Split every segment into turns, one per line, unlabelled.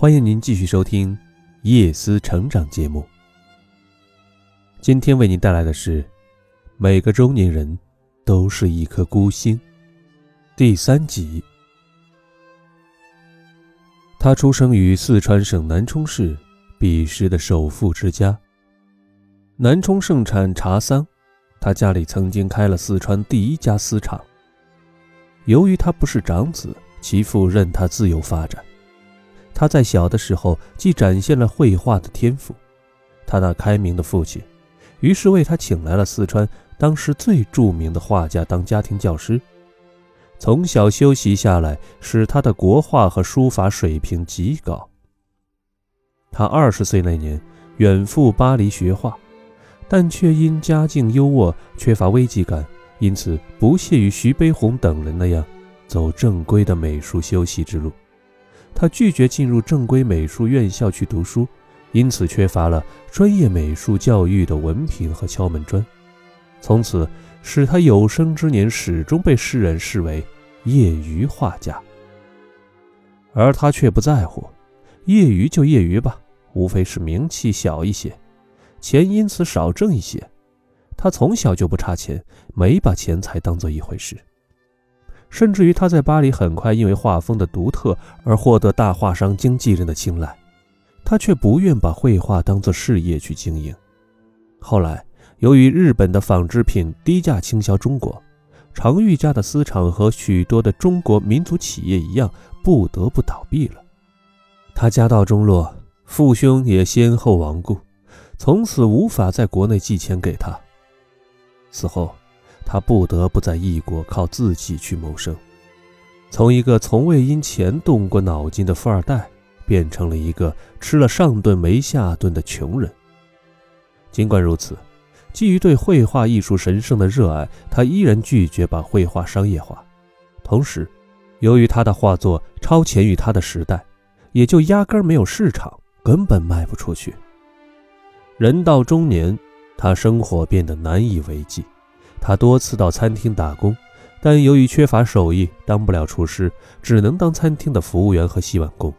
欢迎您继续收听《夜思成长》节目。今天为您带来的是《每个中年人都是一颗孤星》第三集。他出生于四川省南充市，彼时的首富之家。南充盛产茶桑，他家里曾经开了四川第一家丝厂。由于他不是长子，其父任他自由发展。他在小的时候既展现了绘画的天赋，他那开明的父亲，于是为他请来了四川当时最著名的画家当家庭教师。从小修习下来，使他的国画和书法水平极高。他二十岁那年远赴巴黎学画，但却因家境优渥，缺乏危机感，因此不屑于徐悲鸿等人那样走正规的美术修习之路。他拒绝进入正规美术院校去读书，因此缺乏了专业美术教育的文凭和敲门砖，从此使他有生之年始终被世人视为业余画家。而他却不在乎，业余就业余吧，无非是名气小一些，钱因此少挣一些。他从小就不差钱，没把钱财当做一回事。甚至于他在巴黎很快因为画风的独特而获得大画商经纪人的青睐，他却不愿把绘画当作事业去经营。后来，由于日本的纺织品低价倾销中国，常玉家的私厂和许多的中国民族企业一样，不得不倒闭了。他家道中落，父兄也先后亡故，从此无法在国内寄钱给他。此后。他不得不在异国靠自己去谋生，从一个从未因钱动过脑筋的富二代，变成了一个吃了上顿没下顿的穷人。尽管如此，基于对绘画艺术神圣的热爱，他依然拒绝把绘画商业化。同时，由于他的画作超前于他的时代，也就压根没有市场，根本卖不出去。人到中年，他生活变得难以为继。他多次到餐厅打工，但由于缺乏手艺，当不了厨师，只能当餐厅的服务员和洗碗工。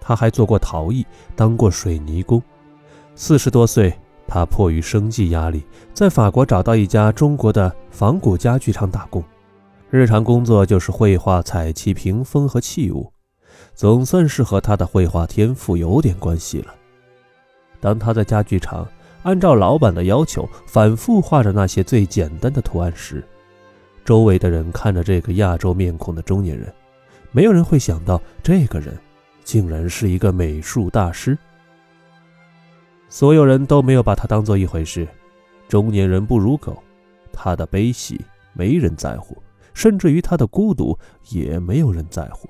他还做过陶艺，当过水泥工。四十多岁，他迫于生计压力，在法国找到一家中国的仿古家具厂打工，日常工作就是绘画彩漆屏风和器物，总算是和他的绘画天赋有点关系了。当他在家具厂，按照老板的要求，反复画着那些最简单的图案时，周围的人看着这个亚洲面孔的中年人，没有人会想到这个人竟然是一个美术大师。所有人都没有把他当做一回事。中年人不如狗，他的悲喜没人在乎，甚至于他的孤独也没有人在乎。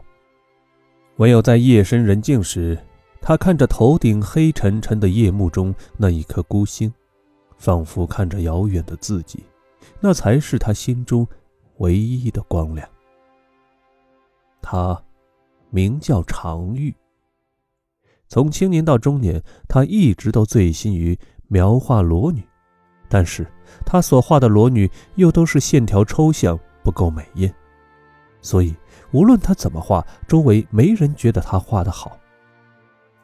唯有在夜深人静时。他看着头顶黑沉沉的夜幕中那一颗孤星，仿佛看着遥远的自己，那才是他心中唯一的光亮。他名叫常玉。从青年到中年，他一直都醉心于描画裸女，但是他所画的裸女又都是线条抽象，不够美艳，所以无论他怎么画，周围没人觉得他画得好。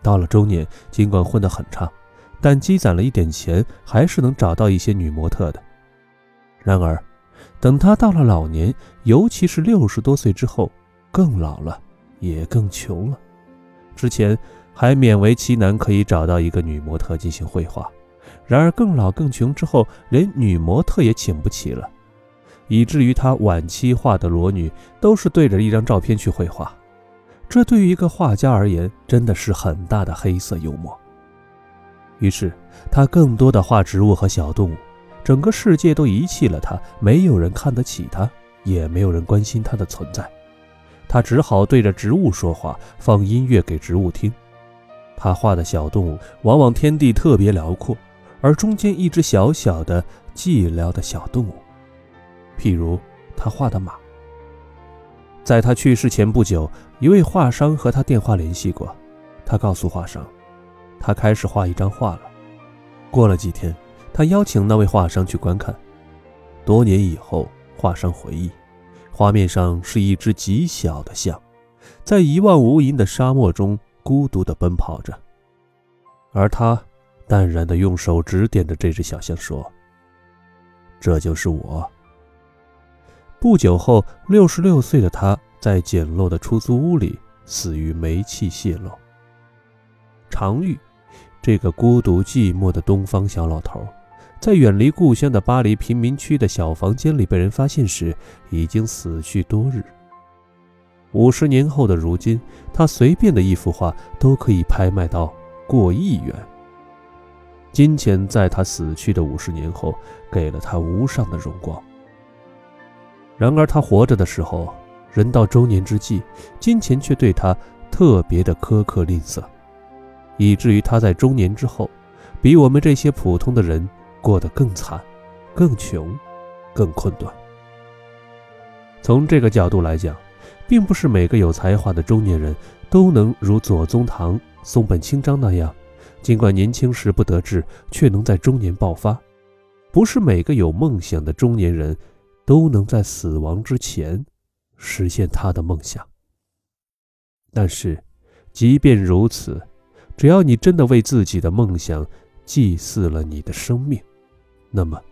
到了中年，尽管混得很差，但积攒了一点钱，还是能找到一些女模特的。然而，等他到了老年，尤其是六十多岁之后，更老了，也更穷了。之前还勉为其难可以找到一个女模特进行绘画，然而更老更穷之后，连女模特也请不起了，以至于他晚期画的裸女都是对着一张照片去绘画。这对于一个画家而言，真的是很大的黑色幽默。于是，他更多的画植物和小动物，整个世界都遗弃了他，没有人看得起他，也没有人关心他的存在。他只好对着植物说话，放音乐给植物听。他画的小动物往往天地特别辽阔，而中间一只小小的寂寥的小动物，譬如他画的马。在他去世前不久，一位画商和他电话联系过，他告诉画商，他开始画一张画了。过了几天，他邀请那位画商去观看。多年以后，画商回忆，画面上是一只极小的象，在一望无垠的沙漠中孤独地奔跑着，而他淡然地用手指点着这只小象说：“这就是我。”不久后，六十六岁的他在简陋的出租屋里死于煤气泄漏。常玉，这个孤独寂寞的东方小老头，在远离故乡的巴黎贫民区的小房间里被人发现时，已经死去多日。五十年后的如今，他随便的一幅画都可以拍卖到过亿元。金钱在他死去的五十年后，给了他无上的荣光。然而，他活着的时候，人到中年之际，金钱却对他特别的苛刻吝啬。以至于他在中年之后，比我们这些普通的人过得更惨、更穷、更困顿。从这个角度来讲，并不是每个有才华的中年人都能如左宗棠、松本清张那样，尽管年轻时不得志，却能在中年爆发；不是每个有梦想的中年人都能在死亡之前实现他的梦想。但是，即便如此，只要你真的为自己的梦想祭祀了你的生命，那么，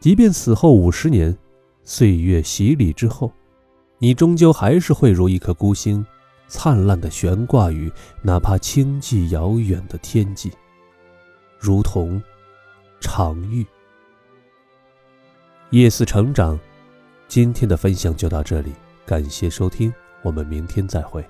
即便死后五十年，岁月洗礼之后，你终究还是会如一颗孤星，灿烂的悬挂于哪怕轻寂遥远的天际，如同常玉。夜思成长，今天的分享就到这里，感谢收听，我们明天再会。